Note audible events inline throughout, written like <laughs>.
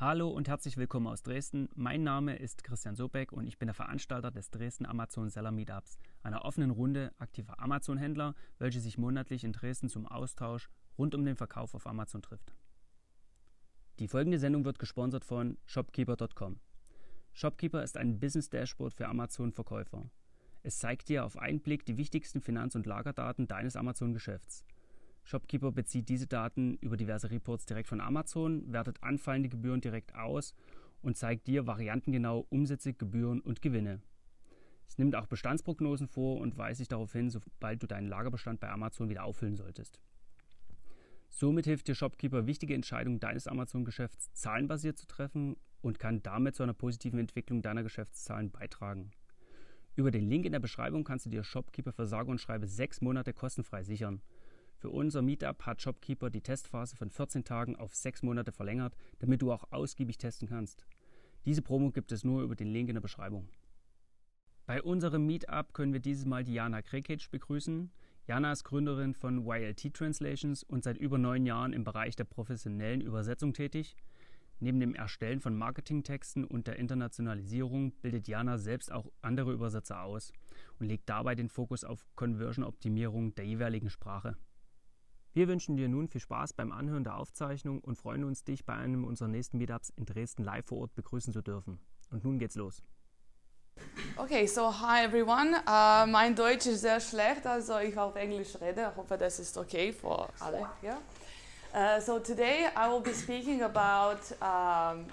Hallo und herzlich willkommen aus Dresden. Mein Name ist Christian Sobeck und ich bin der Veranstalter des Dresden Amazon Seller Meetups, einer offenen Runde aktiver Amazon-Händler, welche sich monatlich in Dresden zum Austausch rund um den Verkauf auf Amazon trifft. Die folgende Sendung wird gesponsert von shopkeeper.com. Shopkeeper ist ein Business Dashboard für Amazon-Verkäufer. Es zeigt dir auf einen Blick die wichtigsten Finanz- und Lagerdaten deines Amazon-Geschäfts. Shopkeeper bezieht diese Daten über diverse Reports direkt von Amazon, wertet anfallende Gebühren direkt aus und zeigt dir variantengenau Umsätze, Gebühren und Gewinne. Es nimmt auch Bestandsprognosen vor und weist dich darauf hin, sobald du deinen Lagerbestand bei Amazon wieder auffüllen solltest. Somit hilft dir Shopkeeper, wichtige Entscheidungen deines Amazon-Geschäfts zahlenbasiert zu treffen und kann damit zu einer positiven Entwicklung deiner Geschäftszahlen beitragen. Über den Link in der Beschreibung kannst du dir Shopkeeper für sage und schreibe sechs Monate kostenfrei sichern. Für unser Meetup hat Shopkeeper die Testphase von 14 Tagen auf 6 Monate verlängert, damit du auch ausgiebig testen kannst. Diese Promo gibt es nur über den Link in der Beschreibung. Bei unserem Meetup können wir dieses Mal Diana Krekic begrüßen. Jana ist Gründerin von YLT Translations und seit über neun Jahren im Bereich der professionellen Übersetzung tätig. Neben dem Erstellen von Marketingtexten und der Internationalisierung bildet Jana selbst auch andere Übersetzer aus und legt dabei den Fokus auf Conversion-Optimierung der jeweiligen Sprache. Wir wünschen dir nun viel Spaß beim Anhören der Aufzeichnung und freuen uns, dich bei einem unserer nächsten Meetups in Dresden live vor Ort begrüßen zu dürfen. Und nun geht's los. Okay, so hi everyone. Uh, mein Deutsch ist sehr schlecht, also ich auf Englisch rede. Ich hoffe, das ist okay für alle. Yeah. Uh, so today I will be speaking about um,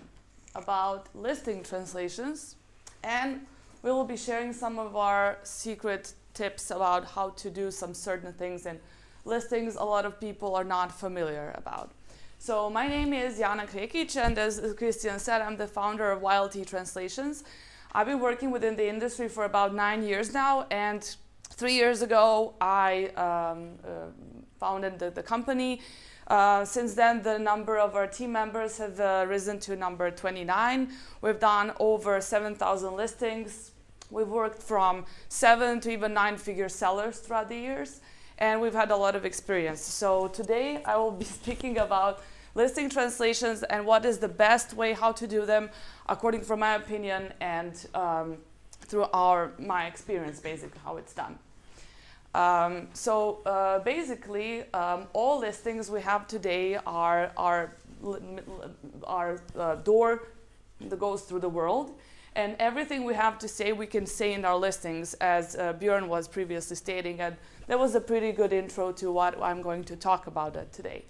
about listing translations, and we will be sharing some of our secret tips about how to do some certain things in listings a lot of people are not familiar about. So my name is Jana Krekic, and as Christian said, I'm the founder of YLT Translations. I've been working within the industry for about nine years now, and three years ago, I um, uh, founded the, the company. Uh, since then, the number of our team members have uh, risen to number 29. We've done over 7,000 listings. We've worked from seven to even nine figure sellers throughout the years and we've had a lot of experience. So today I will be <laughs> speaking about listing translations and what is the best way how to do them according from my opinion and um, through our my experience basically how it's done. Um, so uh, basically um, all listings we have today are our, our uh, door that goes through the world and everything we have to say we can say in our listings as uh, Björn was previously stating and that was a pretty good intro to what I'm going to talk about uh, today.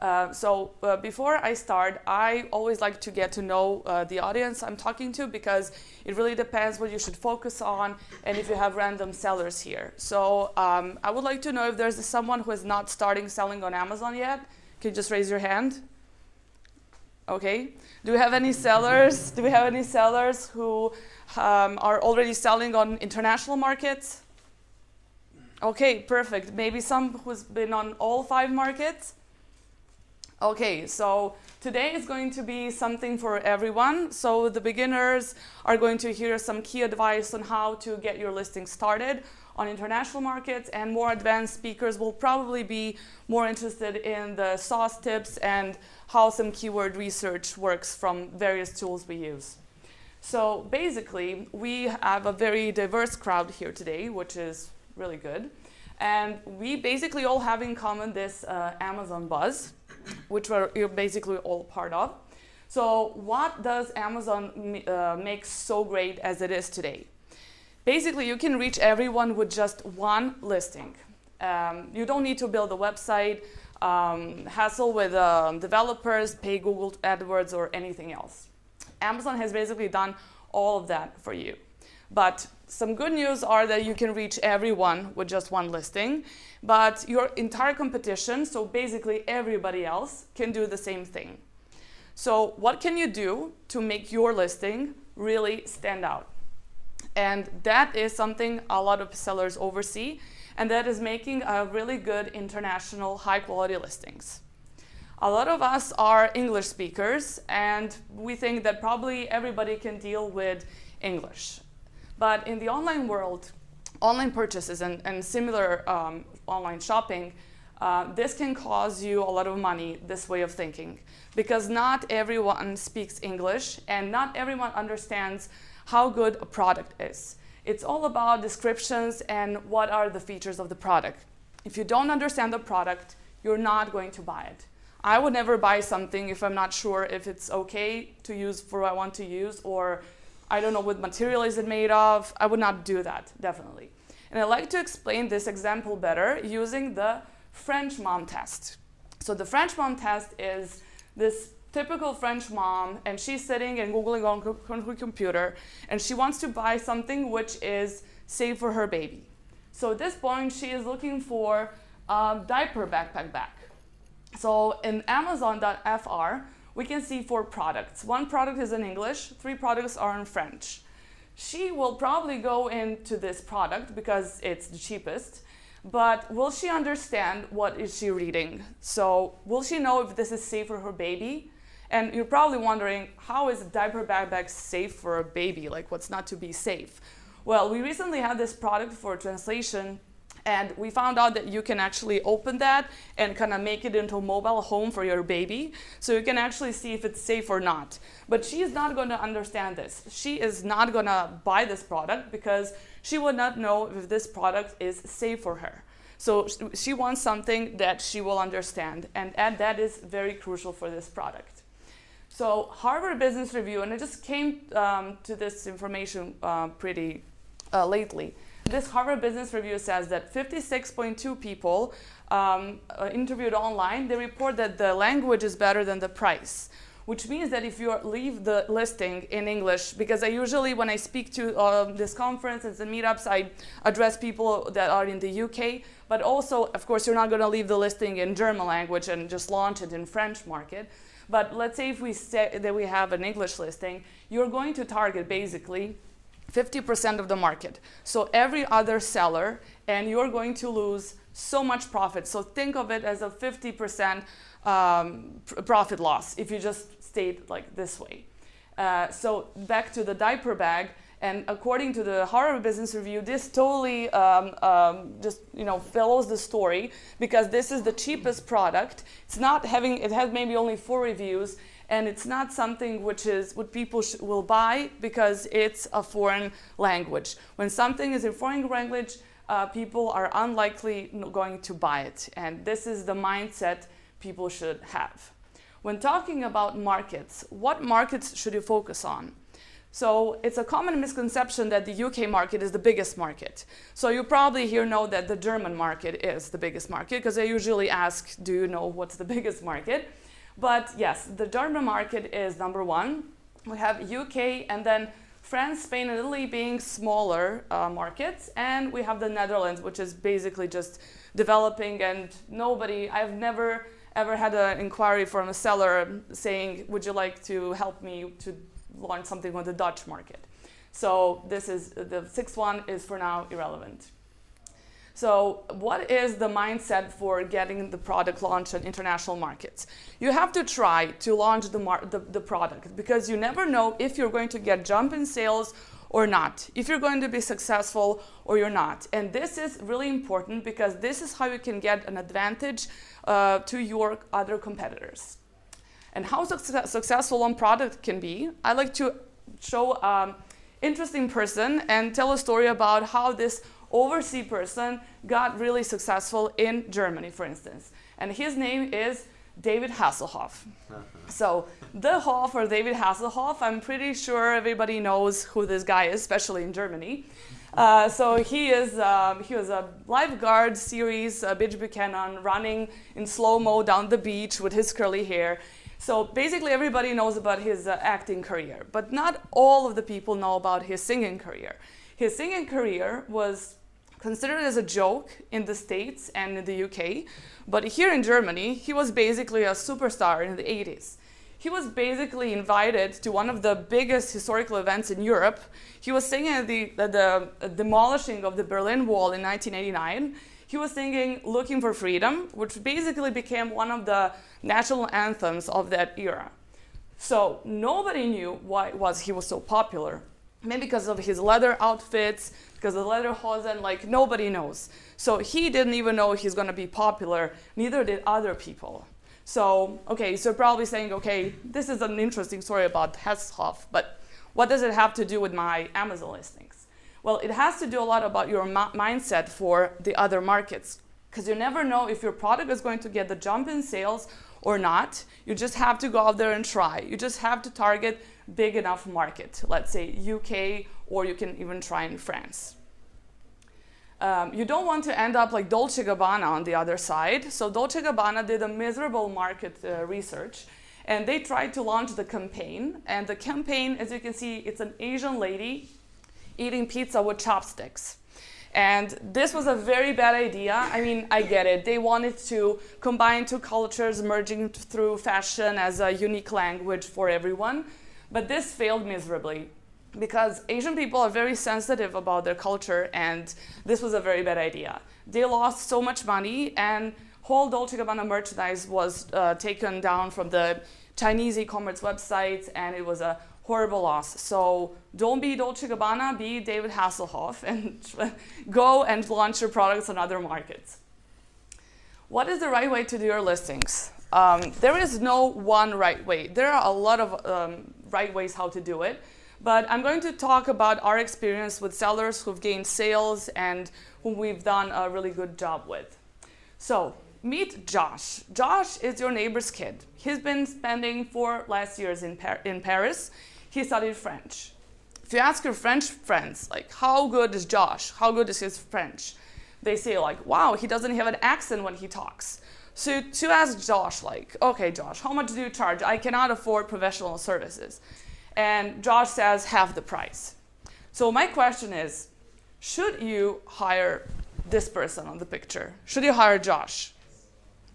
Uh, so uh, before I start, I always like to get to know uh, the audience I'm talking to because it really depends what you should focus on and if you have random sellers here. So um, I would like to know if there's someone who is not starting selling on Amazon yet. Can you just raise your hand? Okay. Do we have any sellers? Do we have any sellers who um, are already selling on international markets? Okay, perfect. Maybe some who's been on all five markets? Okay, so today is going to be something for everyone. So the beginners are going to hear some key advice on how to get your listing started on international markets and more advanced speakers will probably be more interested in the sauce tips and how some keyword research works from various tools we use. So basically, we have a very diverse crowd here today, which is really good. And we basically all have in common this uh, Amazon buzz, which we're basically all part of. So what does Amazon uh, make so great as it is today? Basically, you can reach everyone with just one listing. Um, you don't need to build a website, um, hassle with um, developers, pay Google AdWords or anything else. Amazon has basically done all of that for you. But some good news are that you can reach everyone with just one listing, but your entire competition, so basically everybody else, can do the same thing. So what can you do to make your listing really stand out? And that is something a lot of sellers oversee, and that is making a really good international high quality listings. A lot of us are English speakers, and we think that probably everybody can deal with English. But in the online world, online purchases and, and similar um, online shopping, uh, this can cause you a lot of money, this way of thinking, because not everyone speaks English and not everyone understands how good a product is. It's all about descriptions and what are the features of the product. If you don't understand the product, you're not going to buy it. I would never buy something if I'm not sure if it's okay to use for what I want to use or I don't know what material is it made of. I would not do that, definitely. And I'd like to explain this example better using the French mom test. So the French mom test is this typical French mom, and she's sitting and Googling on her computer, and she wants to buy something which is safe for her baby. So at this point, she is looking for a diaper backpack bag. So in Amazon.fr, we can see four products. One product is in English, three products are in French. She will probably go into this product because it's the cheapest, but will she understand what is she reading? So will she know if this is safe for her baby? And you're probably wondering, how is a diaper backpack safe for a baby? Like what's not to be safe? Well, we recently had this product for translation and we found out that you can actually open that and kind of make it into a mobile home for your baby. So you can actually see if it's safe or not. But she is not going to understand this. She is not going to buy this product because she would not know if this product is safe for her. So she wants something that she will understand. And that is very crucial for this product. So Harvard Business Review, and I just came um, to this information uh, pretty uh, lately this Harvard Business Review says that 56.2 people um, uh, interviewed online, they report that the language is better than the price. Which means that if you leave the listing in English, because I usually, when I speak to uh, this conference and the meetups, I address people that are in the UK, but also, of course, you're not going to leave the listing in German language and just launch it in French market. But let's say if we say that we have an English listing, you're going to target basically 50% of the market. So every other seller, and you're going to lose so much profit. So think of it as a 50% um, profit loss if you just stayed like this way. Uh, so back to the diaper bag, and according to the Harvard Business Review, this totally um, um, just you know follows the story because this is the cheapest product. It's not having it has maybe only four reviews, and it's not something which is what people will buy because it's a foreign language. When something is a foreign language, uh, people are unlikely going to buy it, and this is the mindset people should have. When talking about markets, what markets should you focus on? So it's a common misconception that the UK market is the biggest market. So you probably here know that the German market is the biggest market because I usually ask, do you know what's the <laughs> biggest market? But yes, the German market is number one. We have UK and then France, Spain, and Italy being smaller uh, markets. And we have the Netherlands, which is basically just developing and nobody, I've never ever had an inquiry from a seller saying, would you like to help me to launch something on the Dutch market? So this is, the sixth one is for now irrelevant. So what is the mindset for getting the product launched in international markets? You have to try to launch the, the, the, product because you never know if you're going to get jump in sales or not, if you're going to be successful or you're not. And this is really important because this is how you can get an advantage uh, to your other competitors. And how su successful one product can be, I like to show an um, interesting person and tell a story about how this overseas person got really successful in Germany, for instance. And his name is David Hasselhoff. so the Hoff or David Hasselhoff, I'm pretty sure everybody knows who this guy is, especially in Germany. Uh, so he is um, he was a lifeguard series, uh, Mitch Buchannon, running in slow mo down the beach with his curly hair. So basically, everybody knows about his uh, acting career, but not all of the people know about his singing career. His singing career was considered as a joke in the States and in the UK, but here in Germany, he was basically a superstar in the 80s. He was basically invited to one of the biggest historical events in Europe. He was singing at the, the demolishing of the Berlin Wall in 1989. He was singing Looking for Freedom, which basically became one of the national anthems of that era. So nobody knew why was he was so popular. maybe because of his leather outfits, because the leather hosen, like nobody knows. So he didn't even know he's gonna be popular, neither did other people. So, okay, so probably saying, okay, this is an interesting story about Hasselhoff, but what does it have to do with my Amazon listings? Well, it has to do a lot about your mindset for the other markets, because you never know if your product is going to get the jump in sales or not. You just have to go out there and try. You just have to target big enough market, let's say UK, or you can even try in France. Um, you don't want to end up like Dolce Gabbana on the other side. So Dolce Gabbana did a miserable market uh, research and they tried to launch the campaign. And the campaign, as you can see, it's an Asian lady eating pizza with chopsticks. And this was a very bad idea. I mean, I get it. They wanted to combine two cultures merging through fashion as a unique language for everyone. But this failed miserably because Asian people are very sensitive about their culture, and this was a very bad idea. They lost so much money, and whole Dolce Gabbana merchandise was uh, taken down from the Chinese e-commerce websites, and it was a horrible loss. So don't be Dolce Gabbana, be David Hasselhoff, and <laughs> go and launch your products on other markets. What is the right way to do your listings? Um, there is no one right way. There are a lot of um, right ways how to do it. But I'm going to talk about our experience with sellers who've gained sales and whom we've done a really good job with. So meet Josh. Josh is your neighbor's kid. He's been spending four last years in, Par in Paris. He studied French. If you ask your French friends, like, how good is Josh? How good is his French? They say, like, wow, he doesn't have an accent when he talks. So to ask Josh, like, okay, Josh, how much do you charge? I cannot afford professional services and Josh says half the price. So my question is, should you hire this person on the picture? Should you hire Josh?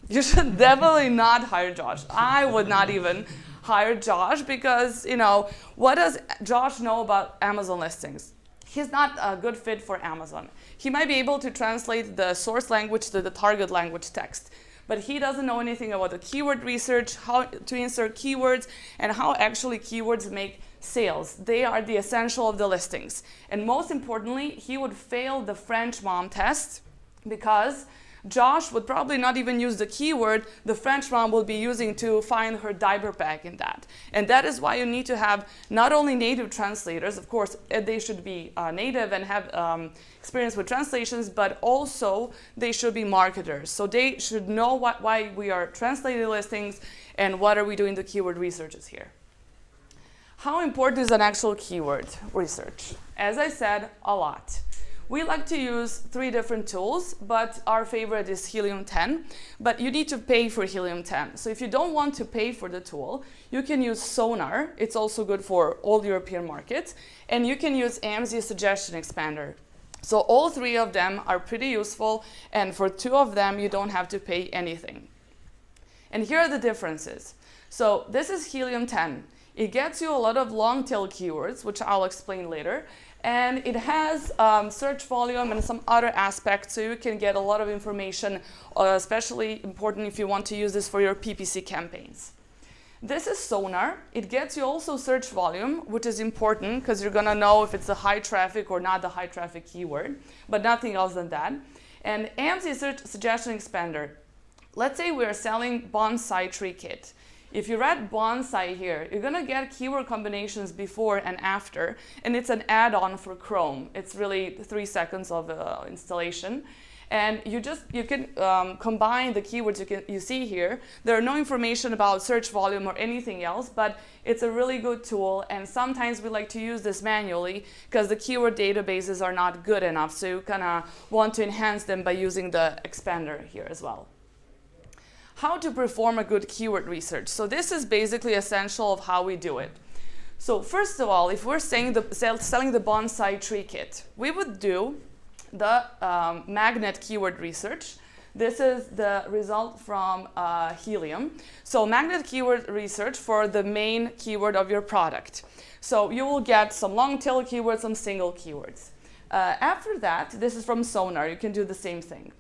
You should <laughs> definitely not hire Josh. I would not even hire Josh because, you know, what does Josh know about Amazon listings? He's not a good fit for Amazon. He might be able to translate the source language to the target language text, but he doesn't know anything about the keyword research, how to insert keywords, and how actually keywords make sales. They are the essential of the listings. And most importantly, he would fail the French mom test because Josh would probably not even use the keyword the French mom will be using to find her diaper bag in that. And that is why you need to have not only native translators, of course, eh, they should be uh, native and have um, experience with translations, but also they should be marketers. So they should know what, why we are translating listings and what are we doing the keyword researches here. How important is an actual keyword research? As I said, a lot. We like to use three different tools, but our favorite is Helium 10. But you need to pay for Helium 10. So if you don't want to pay for the tool, you can use Sonar. It's also good for all European markets. And you can use AMZ Suggestion Expander. So all three of them are pretty useful. And for two of them, you don't have to pay anything. And here are the differences. So this is Helium 10. It gets you a lot of long tail keywords, which I'll explain later and it has um, search volume and some other aspects so you can get a lot of information, uh, especially important if you want to use this for your PPC campaigns. This is Sonar. It gets you also search volume, which is important because you're going to know if it's a high traffic or not the high traffic keyword, but nothing else than that. And AMZ Search Suggestion Expander. Let's say we're selling bonsai tree kit. If you read bonsai here, you're gonna get keyword combinations before and after, and it's an add-on for Chrome. It's really three seconds of uh, installation. And you just, you can um, combine the keywords you, can, you see here. There are no information about search volume or anything else, but it's a really good tool. And sometimes we like to use this manually because the keyword databases are not good enough. So you kind of want to enhance them by using the expander here as well how to perform a good keyword research. So this is basically essential of how we do it. So first of all, if we're saying the, selling the bonsai tree kit, we would do the um, magnet keyword research. This is the result from uh, Helium. So magnet keyword research for the main keyword of your product. So you will get some long tail keywords, some single keywords. Uh, after that, this is from Sonar. You can do the same thing.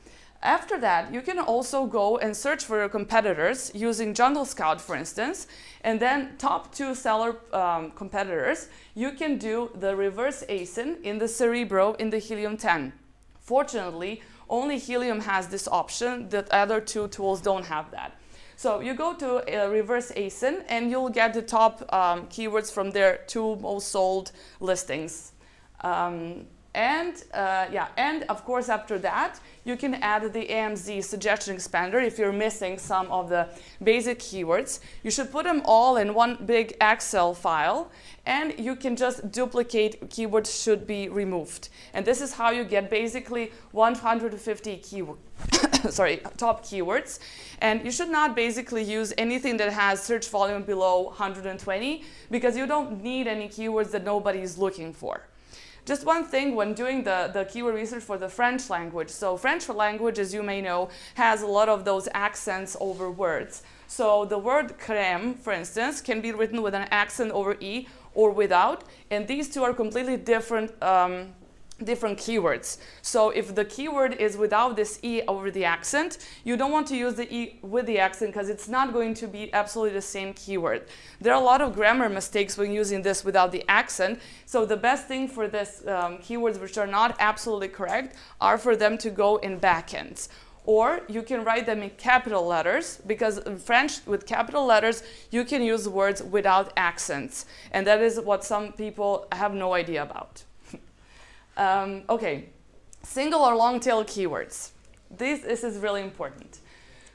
After that, you can also go and search for your competitors using Jungle Scout, for instance, and then top two seller um, competitors, you can do the reverse ASIN in the Cerebro in the Helium 10. Fortunately, only Helium has this option, the other two tools don't have that. So you go to a reverse ASIN and you'll get the top um, keywords from their two most sold listings. Um, and uh, yeah, and of course after that, you can add the AMZ suggestion expander if you're missing some of the basic keywords. You should put them all in one big Excel file and you can just duplicate keywords should be removed. And this is how you get basically 150 keyword <coughs> sorry, top keywords. And you should not basically use anything that has search volume below 120 because you don't need any keywords that nobody is looking for. Just one thing when doing the, the keyword research for the French language. So French language, as you may know, has a lot of those accents over words. So the word crème, for instance, can be written with an accent over E or without. And these two are completely different um, different keywords. So if the keyword is without this E over the accent, you don't want to use the E with the accent because it's not going to be absolutely the same keyword. There are a lot of grammar mistakes when using this without the accent. So the best thing for this um, keywords which are not absolutely correct are for them to go in backends. Or you can write them in capital letters because in French with capital letters you can use words without accents. And that is what some people have no idea about. Um, okay, single or long tail keywords. This, this is really important.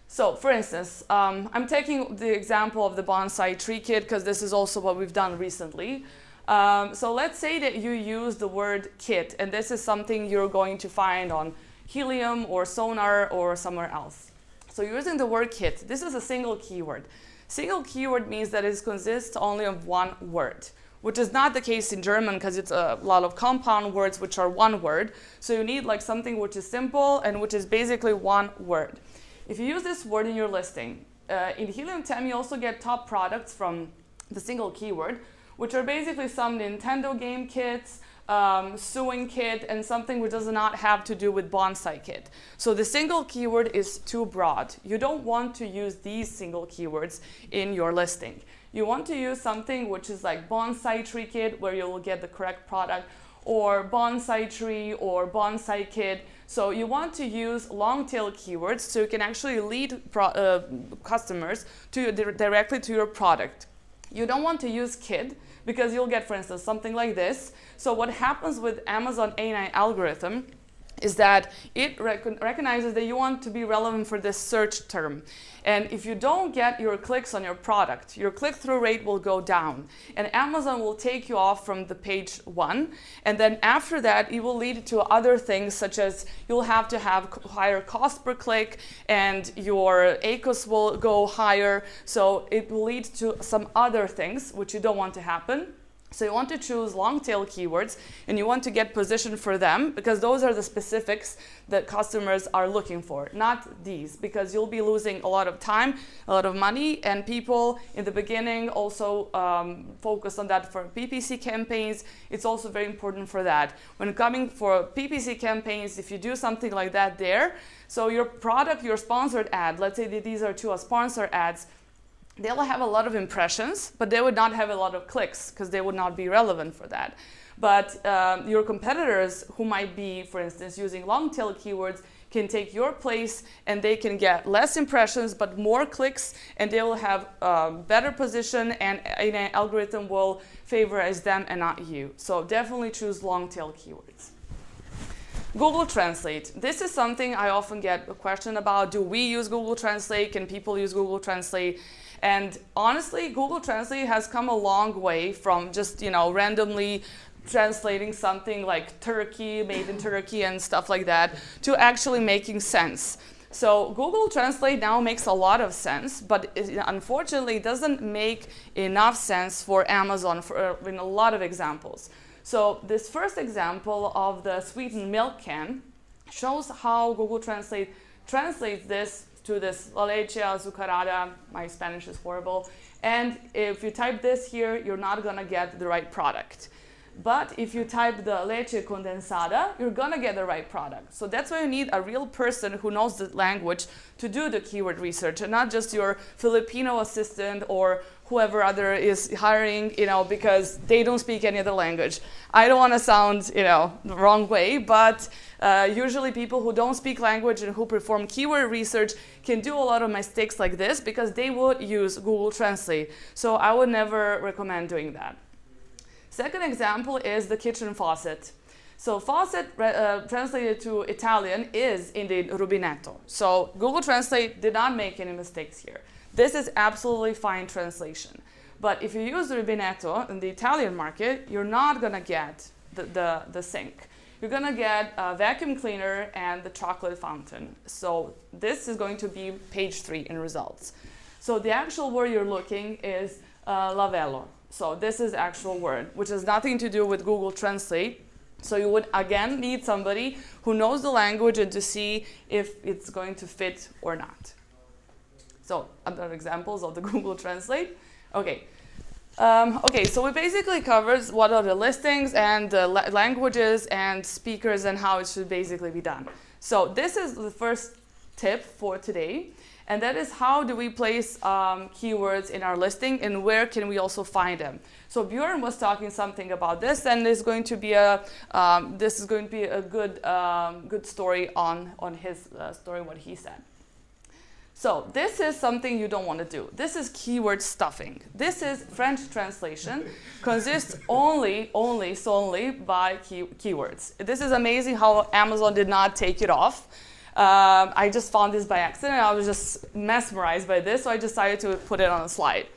So for instance, um, I'm taking the example of the bonsai tree kit because this is also what we've done recently. Um, so let's say that you use the word kit and this is something you're going to find on Helium or Sonar or somewhere else. So using the word kit, this is a single keyword. Single keyword means that it consists only of one word which is not the case in German because it's a lot of compound words which are one word. So you need like something which is simple and which is basically one word. If you use this word in your listing, uh, in Helium 10 you also get top products from the single keyword, which are basically some Nintendo game kits, um, sewing kit, and something which does not have to do with bonsai kit. So the single keyword is too broad. You don't want to use these single keywords in your listing. You want to use something which is like bonsai tree kit where you will get the correct product or bonsai tree or bonsai kit. So you want to use long tail keywords so you can actually lead uh, customers to directly to your product. You don't want to use kid because you'll get, for instance, something like this. So what happens with Amazon A9 algorithm is that it rec recognizes that you want to be relevant for this search term. And if you don't get your clicks on your product, your click-through rate will go down. And Amazon will take you off from the page one. And then after that, it will lead to other things such as you'll have to have higher cost per click and your ACOS will go higher. So it will lead to some other things which you don't want to happen. So you want to choose long tail keywords and you want to get position for them because those are the specifics that customers are looking for, not these, because you'll be losing a lot of time, a lot of money, and people in the beginning also um, focus on that for PPC campaigns. It's also very important for that. When coming for PPC campaigns, if you do something like that there, so your product, your sponsored ad, let's say that these are two sponsored ads, they'll have a lot of impressions, but they would not have a lot of clicks because they would not be relevant for that. But um, your competitors who might be, for instance, using long tail keywords can take your place and they can get less impressions but more clicks and they will have a better position and an algorithm will favorize them and not you. So definitely choose long tail keywords. Google Translate. This is something I often get a question about. Do we use Google Translate? Can people use Google Translate? And honestly, Google Translate has come a long way from just, you know, randomly translating something like Turkey, made in Turkey and stuff like that, to actually making sense. So Google Translate now makes a lot of sense, but it unfortunately doesn't make enough sense for Amazon for, uh, in a lot of examples. So this first example of the sweetened milk can shows how Google Translate translates this to this la leche azucarada. My Spanish is horrible. And if you type this here, you're not to get the right product. But if you type the leche condensada, you're gonna get the right product. So that's why you need a real person who knows the language to do the keyword research and not just your Filipino assistant or whoever other is hiring, you know, because they don't speak any other language. I don't want to sound, you know, the wrong way, but uh, usually people who don't speak language and who perform keyword research can do a lot of mistakes like this because they would use Google Translate. So I would never recommend doing that. Second example is the kitchen faucet. So faucet uh, translated to Italian is indeed rubinetto. So Google Translate did not make any mistakes here. This is absolutely fine translation. But if you use rubinetto in the Italian market, you're not gonna get the, the, the sink. You're gonna get a vacuum cleaner and the chocolate fountain. So this is going to be page three in results. So the actual word you're looking is uh, lavello. So this is actual word, which has nothing to do with Google Translate. So you would again need somebody who knows the language and to see if it's going to fit or not. So other examples of the <laughs> Google Translate. Okay. Um, okay, so we basically covers what are the listings and the la languages and speakers and how it should basically be done. So this is the first tip for today. And that is how do we place um, keywords in our listing and where can we also find them. So Bjorn was talking something about this and there's going to be a, um, this is going to be a good, um, good story on, on his uh, story, what he said. So this is something you don't want to do. This is keyword stuffing. This is French translation, consists <laughs> only, only, solely by key keywords. This is amazing how Amazon did not take it off. Um, I just found this by accident. I was just mesmerized by this, so I decided to put it on a slide.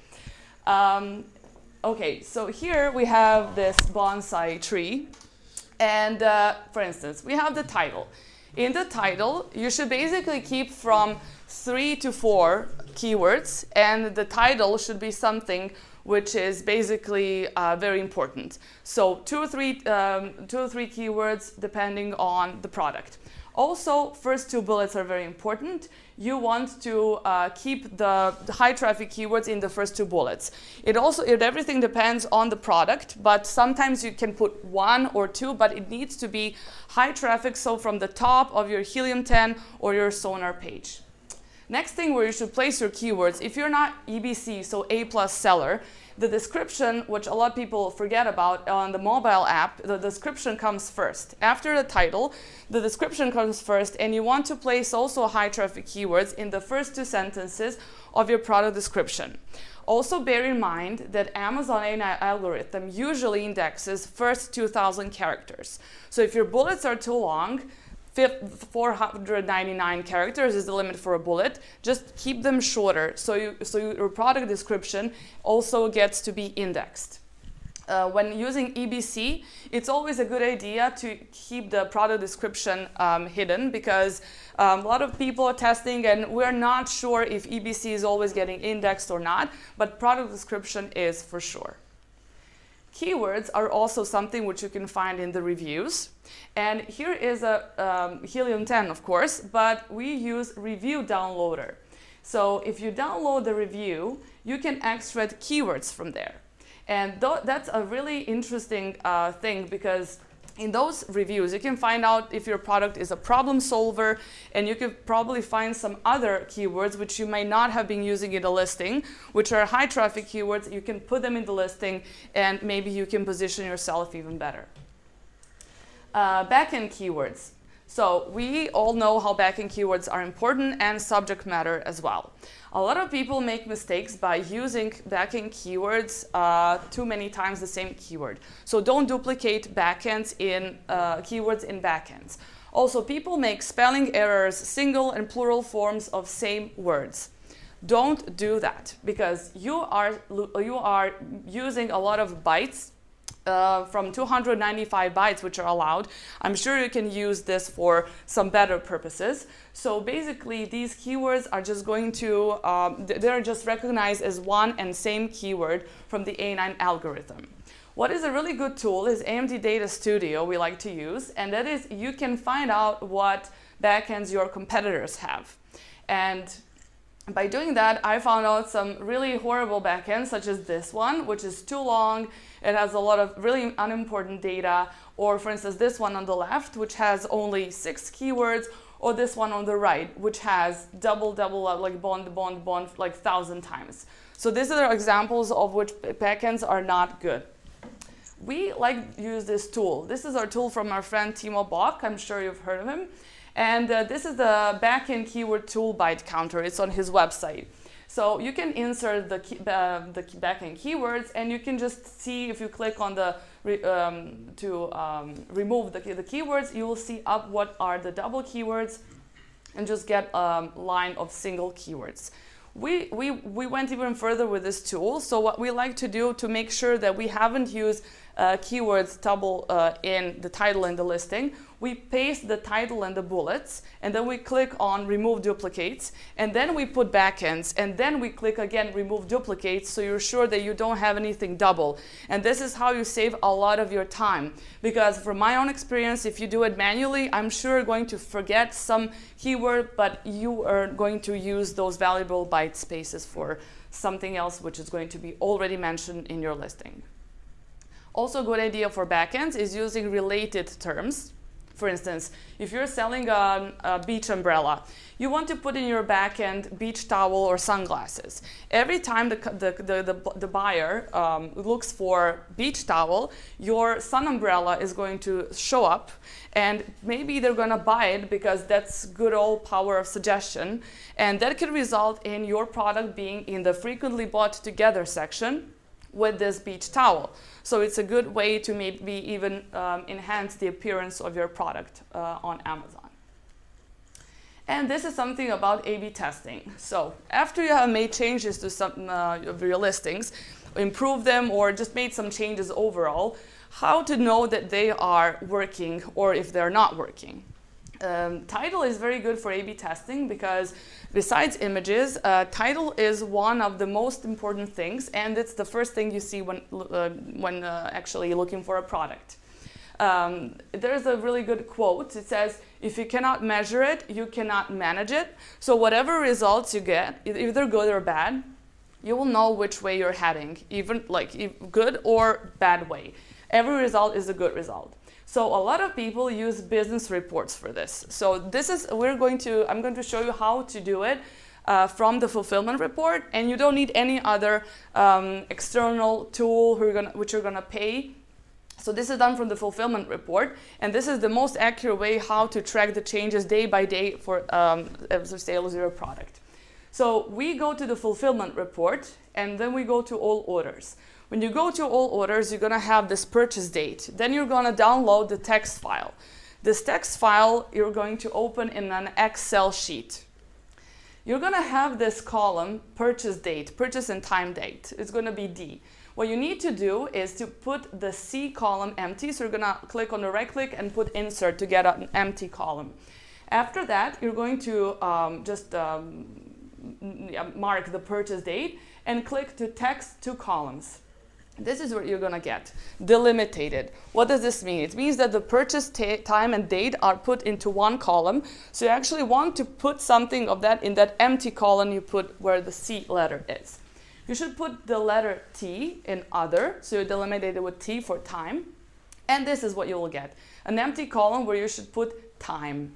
Um, okay, so here we have this bonsai tree. And uh, for instance, we have the title. In the title, you should basically keep from three to four keywords, and the title should be something which is basically uh, very important. So two or three, um, two or three keywords depending on the product. Also, first two bullets are very important. You want to uh, keep the, high traffic keywords in the first two bullets. It also, it, everything depends on the product, but sometimes you can put one or two, but it needs to be high traffic, so from the top of your Helium 10 or your Sonar page. Next thing where you should place your keywords, if you're not EBC, so A plus seller, the description, which a lot of people forget about on the mobile app, the description comes first. After the title, the description comes first, and you want to place also high traffic keywords in the first two sentences of your product description. Also bear in mind that Amazon A9 algorithm usually indexes first 2000 characters. So if your bullets are too long, 499 characters is the limit for a bullet. Just keep them shorter so, you, so your product description also gets to be indexed. Uh, when using EBC, it's always a good idea to keep the product description um, hidden because um, a lot of people are testing and we're not sure if EBC is always getting indexed or not, but product description is for sure. Keywords are also something which you can find in the reviews. And here is a um, Helium 10, of course, but we use Review Downloader. So if you download the review, you can extract keywords from there. And th that's a really interesting uh, thing because in those reviews, you can find out if your product is a problem solver, and you can probably find some other keywords which you may not have been using in the listing, which are high traffic keywords. You can put them in the listing, and maybe you can position yourself even better. Uh, backend keywords. So we all know how backend keywords are important and subject matter as well. A lot of people make mistakes by using backend keywords uh, too many times the same keyword. So don't duplicate backends in uh, keywords in backends. Also, people make spelling errors, single and plural forms of same words. Don't do that because you are, you are using a lot of bytes uh, from 295 bytes, which are allowed. I'm sure you can use this for some better purposes. So basically, these keywords are just going to, um, they're just recognized as one and same keyword from the A9 algorithm. What is a really good tool is AMZ Data Studio we like to use, and that is you can find out what backends your competitors have. And by doing that, I found out some really horrible backends, such as this one, which is too long. It has a lot of really unimportant data. Or for instance, this one on the left, which has only six keywords, or this one on the right, which has double, double, uh, like bond, bond, bond, like thousand times. So these are examples of which backends are not good. We like use this tool. This is our tool from our friend Timo Bock. I'm sure you've heard of him. And uh, this is the backend keyword tool byte counter. It's on his website. So you can insert the, key, uh, the backend keywords and you can just see if you click on the re, um, to um, remove the, the keywords, you will see up what are the double keywords and just get a line of single keywords. We, we, we went even further with this tool. So what we like to do to make sure that we haven't used uh, keywords double uh, in the title and the listing, we paste the title and the bullets, and then we click on remove duplicates, and then we put backends, and then we click again remove duplicates so you're sure that you don't have anything double. And this is how you save a lot of your time. Because from my own experience, if you do it manually, I'm sure going to forget some keyword, but you are going to use those valuable byte spaces for something else which is going to be already mentioned in your listing. Also a good idea for backends is using related terms. For instance, if you're selling a, a, beach umbrella, you want to put in your backend beach towel or sunglasses. Every time the, the, the, the, the buyer um, looks for beach towel, your sun umbrella is going to show up and maybe they're going to buy it because that's good old power of suggestion. And that can result in your product being in the frequently bought together section with this beach towel. So it's a good way to maybe even um, enhance the appearance of your product uh, on Amazon. And this is something about A-B testing. So after you have made changes to some uh, of your listings, improved them or just made some changes overall, how to know that they are working or if they're not working. Um, title is very good for A-B testing because besides images, uh, title is one of the most important things and it's the first thing you see when, uh, when uh, actually looking for a product. Um, there's a really good quote. It says, if you cannot measure it, you cannot manage it. So whatever results you get, either good or bad, you will know which way you're heading, even like good or bad way. Every result is a good result. So a lot of people use business reports for this. So this is, we're going to, I'm going to show you how to do it uh, from the fulfillment report and you don't need any other um, external tool you're gonna, which you're gonna pay. So this is done from the fulfillment report and this is the most accurate way how to track the changes day by day for um, the sales your product. So we go to the fulfillment report and then we go to all orders. When you go to all orders, you're going to have this purchase date. Then you're going to download the text file. This text file you're going to open in an Excel sheet. You're going to have this column, purchase date, purchase and time date. It's going to be D. What you need to do is to put the C column empty. So you're going to click on the right click and put insert to get an empty column. After that, you're going to um, just um, mark the purchase date and click to text two columns. This is what you're going to get, delimited. What does this mean? It means that the purchase time and date are put into one column. So you actually want to put something of that in that empty column you put where the C letter is. You should put the letter T in other, so you delimited it with T for time. And this is what you will get, an empty column where you should put time.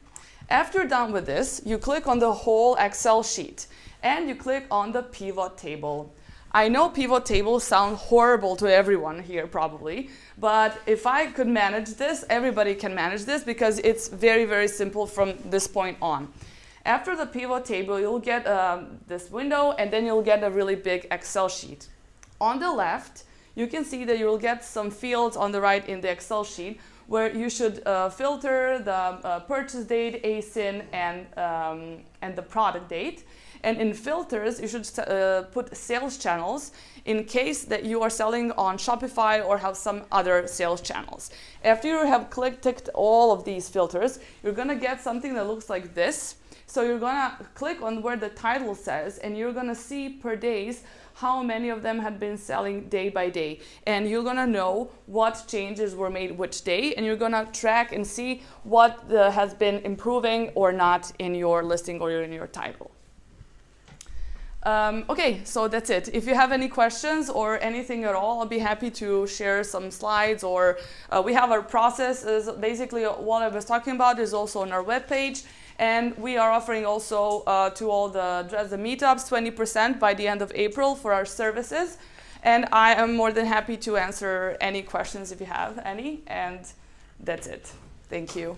After you're done with this, you click on the whole Excel sheet and you click on the pivot table. I know pivot tables sound horrible to everyone here probably, but if I could manage this, everybody can manage this because it's very, very simple from this point on. After the pivot table, you'll get um, this window and then you'll get a really big Excel sheet. On the left, you can see that you'll get some fields on the right in the Excel sheet where you should uh, filter the uh, purchase date, ASIN, and, um, and the product date. And in filters, you should uh, put sales channels in case that you are selling on Shopify or have some other sales channels. After you have clicked, ticked all of these filters, you're gonna get something that looks like this. So you're gonna click on where the title says and you're gonna see per days how many of them had been selling day by day. And you're gonna know what changes were made which day, and you're gonna track and see what uh, has been improving or not in your listing or in your title. Um, okay, so that's it. If you have any questions or anything at all, I'll be happy to share some slides or uh, we have our process is basically what I was talking about is also on our webpage. And we are offering also uh, to all the Dresden meetups 20% by the end of April for our services. And I am more than happy to answer any questions if you have any. And that's it. Thank you.